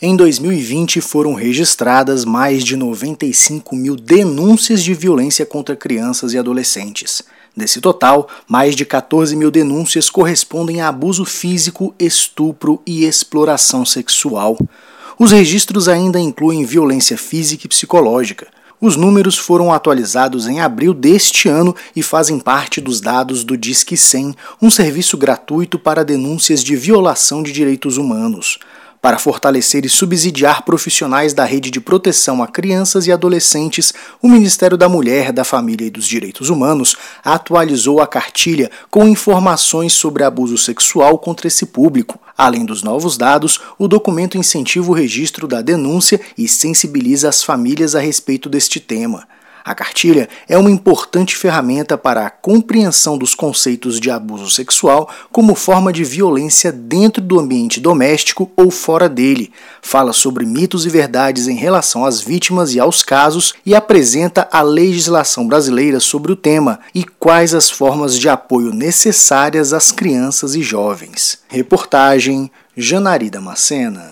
Em 2020 foram registradas mais de 95 mil denúncias de violência contra crianças e adolescentes. Desse total, mais de 14 mil denúncias correspondem a abuso físico, estupro e exploração sexual. Os registros ainda incluem violência física e psicológica. Os números foram atualizados em abril deste ano e fazem parte dos dados do Disque 100, um serviço gratuito para denúncias de violação de direitos humanos para fortalecer e subsidiar profissionais da rede de proteção a crianças e adolescentes, o Ministério da Mulher, da Família e dos Direitos Humanos atualizou a cartilha com informações sobre abuso sexual contra esse público. Além dos novos dados, o documento incentiva o registro da denúncia e sensibiliza as famílias a respeito deste tema. A cartilha é uma importante ferramenta para a compreensão dos conceitos de abuso sexual como forma de violência dentro do ambiente doméstico ou fora dele. Fala sobre mitos e verdades em relação às vítimas e aos casos e apresenta a legislação brasileira sobre o tema e quais as formas de apoio necessárias às crianças e jovens. Reportagem Janarida Macena